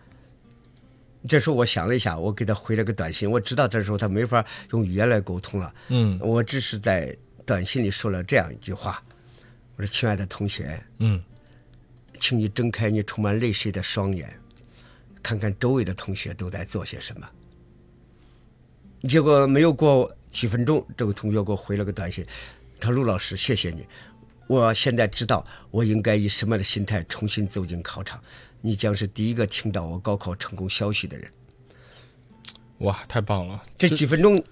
这时候我想了一下，我给他回了个短信。我知道这时候他没法用语言来沟通了，嗯我只是在短信里说了这样一句话：“我说，亲爱的同学，嗯请你睁开你充满泪水的双眼，看看周围的同学都在做些什么。”结果没有过几分钟，这位同学给我回了个短信，他说：“陆老师，谢谢你，我现在知道我应该以什么样的心态重新走进考场。你将是第一个听到我高考成功消息的人。”哇，太棒了！这几分钟，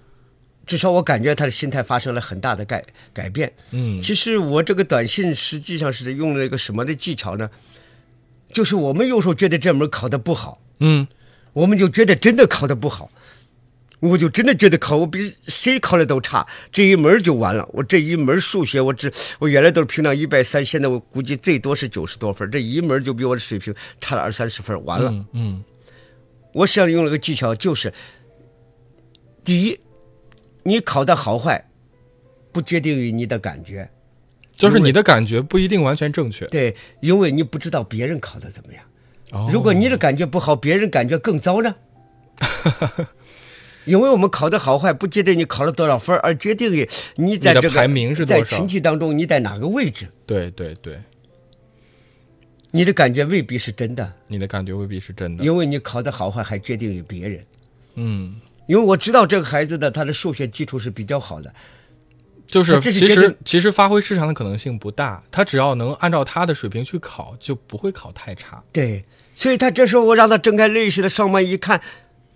至少我感觉他的心态发生了很大的改改变。嗯其实我这个短信实际上是用了一个什么的技巧呢？就是我们有时候觉得这门考得不好，嗯我们就觉得真的考得不好，我就真的觉得考我比谁考的都差，这一门就完了。我这一门数学，我只我原来都是平常一百三，现在我估计最多是九十多分，这一门就比我的水平差了二三十分，完了。嗯嗯我实际上用了个技巧，就是第一，你考的好坏不决定于你的感觉，就是你的感觉不一定完全正确。对，因为你不知道别人考的怎么样。哦如果你的感觉不好，别人感觉更糟呢？因为我们考的好坏不决定你考了多少分，而决定于你在这个排名是在少群体当中你在哪个位置。对对对，你的感觉未必是真的，你的感觉未必是真的。因为你考的好坏还决定于别人。嗯，因为我知道这个孩子的他的数学基础是比较好的，就是其实其实发挥失常的可能性不大，他只要能按照他的水平去考，就不会考太差。对，所以他这时候我让他睁开泪似的双眼一看，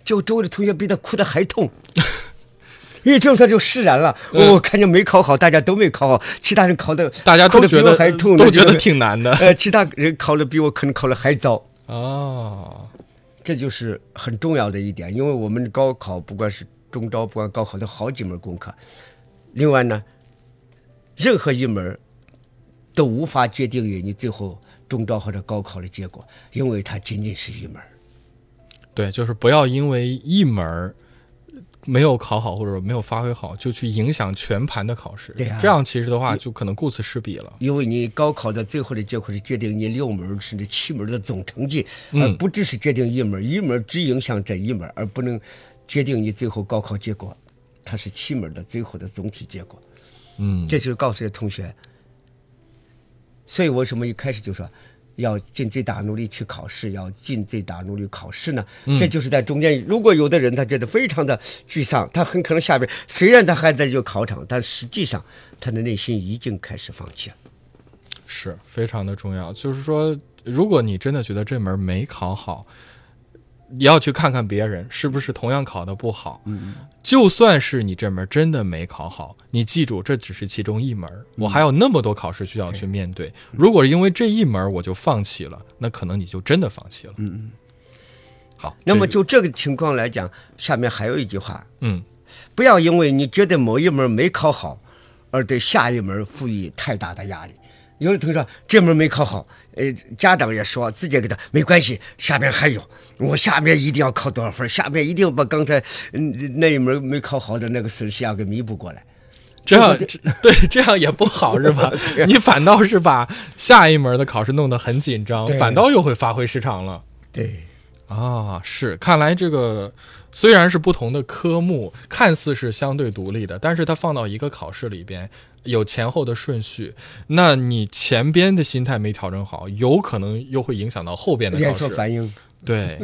就周围的同学比他哭的还痛。因为这时候他就释然了，嗯我看见没考好，大家都没考好，其他人考的大家哭得比都觉得还痛，都觉得挺难的呃，其他人考的比我可能考的还糟，哦。这就是很重要的一点。因为我们高考不管是中招，不管高考，都好几门功课。另外呢，任何一门都无法决定于你最后中招或者高考的结果，因为它仅仅是一门。对，就是不要因为一门儿没有考好或者没有发挥好，就去影响全盘的考试。对啊这样其实的话，就可能顾此失彼了。因为你高考的最后的结果是决定你六门甚至七门的总成绩，嗯而不只是决定一门，一门只影响这一门，而不能决定你最后高考结果。它是七门的最后的总体结果。嗯，这就是告诉这同学。所以我什么一开始就说要尽最大努力去考试，要尽最大努力考试呢？这就是在中间。如果有的人他觉得非常的沮丧，他很可能下边虽然他还在这个考场，但实际上他的内心已经开始放弃了。是非常的重要。就是说，如果你真的觉得这门没考好，你要去看看别人是不是同样考得不好。嗯，就算是你这门真的没考好，你记住这只是其中一门，我还有那么多考试需要去面对。如果因为这一门我就放弃了，那可能你就真的放弃了。嗯嗯。好，那么就这个情况来讲，下面还有一句话：嗯不要因为你觉得某一门没考好，而对下一门赋予太大的压力。有的同学说这门没考好，呃，家长也说自己给他没关系，下边还有，我下边一定要考多少分，下边一定要把刚才嗯那一门没考好的那个损失要给弥补过来。这样对这样也不好是吧？你反倒是把下一门的考试弄得很紧张，反倒又会发挥失常了。对，啊，是，看来这个虽然是不同的科目，看似是相对独立的，但是它放到一个考试里边，有前后的顺序。那你前边的心态没调整好，有可能又会影响到后边的连考试。锁反应。对，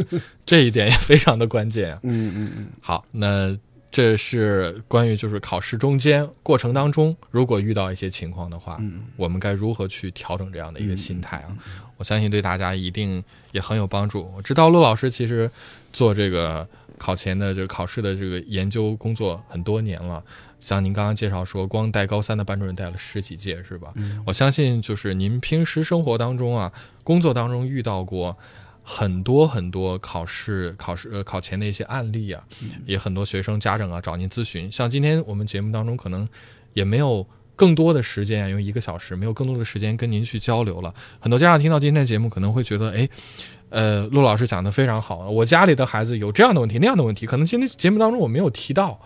这一点也非常的关键啊。嗯嗯嗯，好，那这是关于就是考试中间过程当中，如果遇到一些情况的话，我们该如何去调整这样的一个心态啊？我相信对大家一定也很有帮助。我知道陆老师其实做这个考前的就是考试的这个研究工作很多年了。像您刚刚介绍说，光带高三的班主任带了十几届，是吧？我相信就是您平时生活当中啊，工作当中遇到过很多很多考试、考试呃考前的一些案例啊，也很多学生家长啊找您咨询。像今天我们节目当中可能也没有更多的时间，因为一个小时没有更多的时间跟您去交流了。很多家长听到今天的节目可能会觉得，哎，呃，陆老师讲的非常好，我家里的孩子有这样的问题那样的问题，可能今天节目当中我没有提到，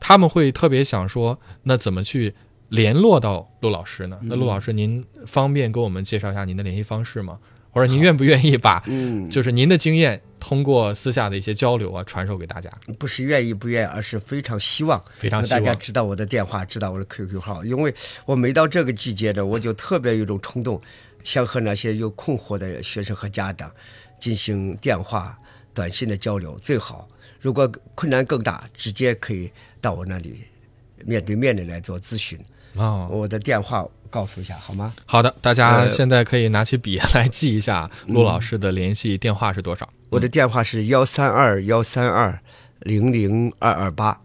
他们会特别想说，那怎么去联络到陆老师呢？那陆老师您方便给我们介绍一下您的联系方式吗？或者您愿不愿意把嗯，就是您的经验通过私下的一些交流啊传授给大家？不是愿意不愿意，而是非常希望非常希望。大家知道我的电话，知道我的 QQ 号，因为我每到这个季节呢，我就特别有一种冲动，想和那些有困惑的学生和家长进行电话、短信的交流。最好，如果困难更大，直接可以到我那里面对面的来做咨询。哦，我的电话告诉一下好吗？好的，大家呃现在可以拿起笔来记一下陆老师的联系电话是多少？我的电话是幺三二幺三二零零二二八。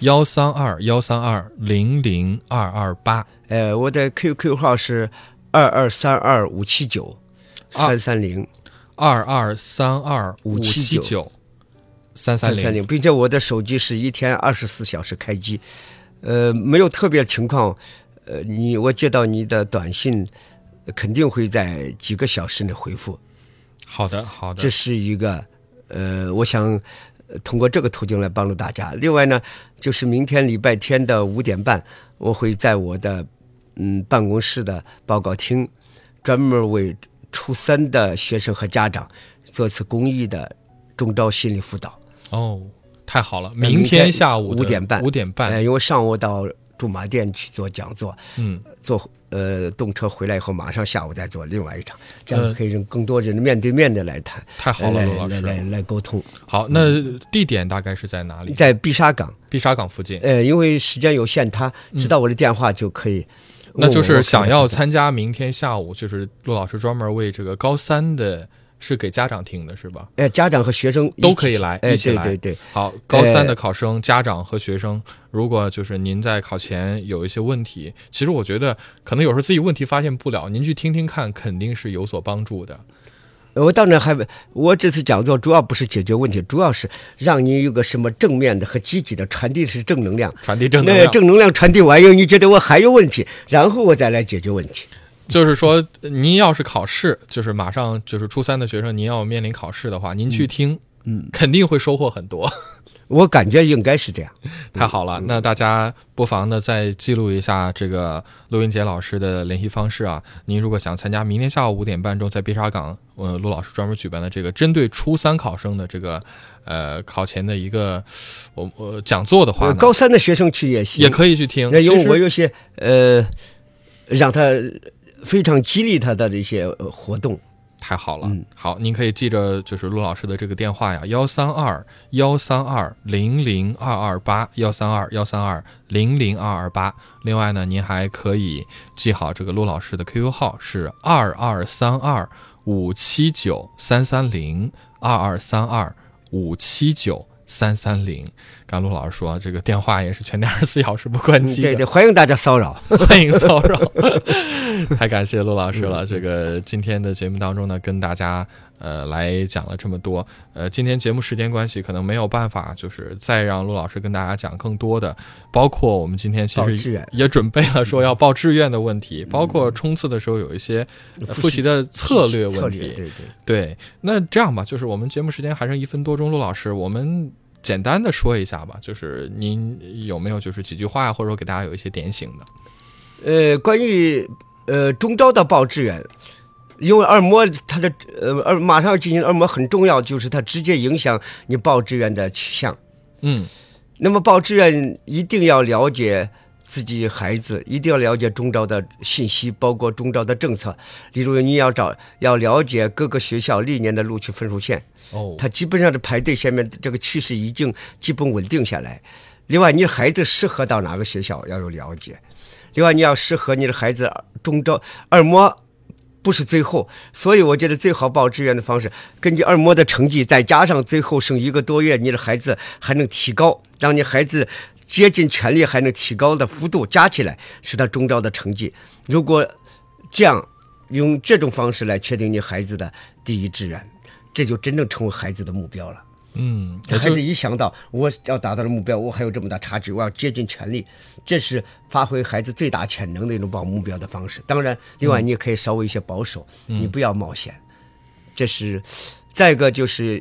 幺三二幺三二零零二二八。呃，我的 QQ 号是二二三二五七九三三零二二三二579七九三三零。三三零，并且我的手机是一天二十四小时开机，呃，没有特别情况，呃，你我接到你的短信，肯定会在几个小时内回复。好的，好的这。是一个，呃，我想呃通过这个途径来帮助大家。另外呢，就是明天礼拜天的五点半，我会在我的嗯办公室的报告厅，专门为初三的学生和家长做次公益的中招心理辅导。哦，太好了！明明天天下午的5点半五点呃，半。因为上午到驻马店去做讲座，嗯，坐呃动车回来以后，马上下午再做另外一场，这样呃可以让更多人面对面的来谈，太好了，老来来师。来沟通。好，那地点大概是在哪里？在碧沙港，碧沙港附近。呃，因为时间有限，他知道我的电话就可以。那就是想要参加明天下午，就是陆老师专门为这个高三的，是给家长听的，是吧？哎，家长和学生都可以来哎，一起来对对对，好，高三的考生、家长和学生，如果就是您在考前有一些问题，其实我觉得可能有时候自己问题发现不了，您去听听看，肯定是有所帮助的。我当然还，我这次讲座主要不是解决问题，主要是让你有个什么正面的和积极的传递的是正能量。传递正能量，那正能量传递完以后，你觉得我还有问题，然后我再来解决问题。就是说，您要是考试，就是马上就是初三的学生，您要面临考试的话，您去听，嗯，肯定会收获很多。我感觉应该是这样。太好了，那大家不妨呢再记录一下这个陆云杰老师的联系方式啊。您如果想参加明天下午五点半钟在碧沙港，呃，陆老师专门举办的这个针对初三考生的这个呃考前的一个我我讲座的话高三的学生去也行，也可以去听。那因为其实我有些呃，让他非常激励他的这些呃活动。太好了，嗯好，您可以记着就是陆老师的这个电话呀，幺三二幺三二零零二二八，幺三二幺三二零零二二八。另外呢，您还可以记好这个陆老师的 QQ 号是二二三二五七九三三零，二二三二五七九。三三零，刚陆老师说这个电话也是全天二十四小时不关机对对，欢迎大家骚扰。欢迎骚扰，太感谢陆老师了。这个今天的节目当中呢，跟大家呃来讲了这么多。呃，今天节目时间关系，可能没有办法就是再让陆老师跟大家讲更多的，包括我们今天其实也准备了说要报志愿的问题，包括冲刺的时候有一些呃复习的策略，问题。对对。对，那这样吧，就是我们节目时间还剩一分多钟，陆老师，我们简单的说一下吧，就是您有没有就是几句话呀，或者说给大家有一些点醒的？呃，关于呃中招的报志愿，因为二模它的呃二马上要进行二模很重要，就是它直接影响你报志愿的取向。嗯那么报志愿一定要了解自己孩子，一定要了解中招的信息，包括中招的政策。例如，你要找要了解各个学校历年的录取分数线，哦，它基本上的排队下面这个趋势已经基本稳定下来。另外，你孩子适合到哪个学校要有了解。另外，你要适合你的孩子中招二模不是最后，所以我觉得最好报志愿的方式，根据二模的成绩，再加上最后剩一个多月，你的孩子还能提高，让你孩子竭尽全力还能提高的幅度加起来是他中招的成绩。如果这样用这种方式来确定你孩子的第一志愿，这就真正成为孩子的目标了。嗯，孩子一想到我要达到的目标，我还有这么大差距，我要竭尽全力，这是发挥孩子最大潜能的一种保目标的方式。当然，另外你也可以稍微一些保守，你不要冒险。这是再一个就是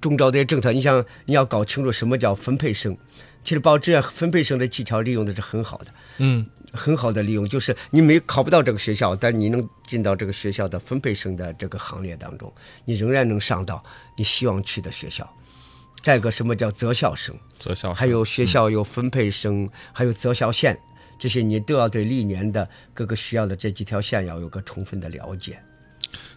中招这些政策，你想你要搞清楚什么叫分配生，其实报志愿分配生的技巧利用的是很好的，嗯很好的利用，就是你没考不到这个学校，但你能进到这个学校的分配生的这个行列当中，你仍然能上到你希望去的学校。再一个，什么叫择校生？择校生还有学校有分配生，还有择校线，这些你都要对历年的各个学校的这几条线要有个充分的了解。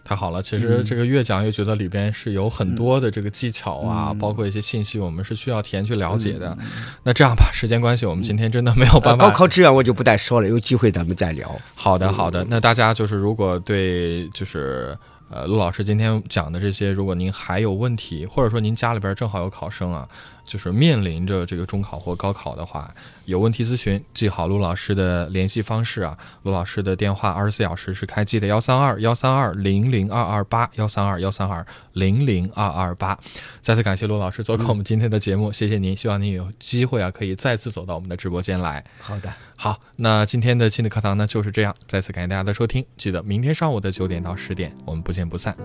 太好了，其实这个越讲越觉得里边是有很多的这个技巧啊，包括一些信息，我们是需要提前去了解的。那这样吧，时间关系，我们今天真的没有办法。呃高考志愿我就不再说了，有机会咱们再聊。好的，好的。那大家就是如果对就是呃陆老师今天讲的这些，如果您还有问题，或者说您家里边正好有考生啊，就是面临着这个中考或高考的话，有问题咨询，记好陆老师的联系方式啊。陆老师的电话二十四小时是开机的，幺三二幺三二零零二二八，幺三二幺三二零零二二八。再次感谢陆老师做客我们今天的节目，谢谢您，希望您有机会啊可以再次走到我们的直播间来。好的。好，那今天的亲子课堂呢就是这样，再次感谢大家的收听，记得明天上午的九点到十点，我们不见不散。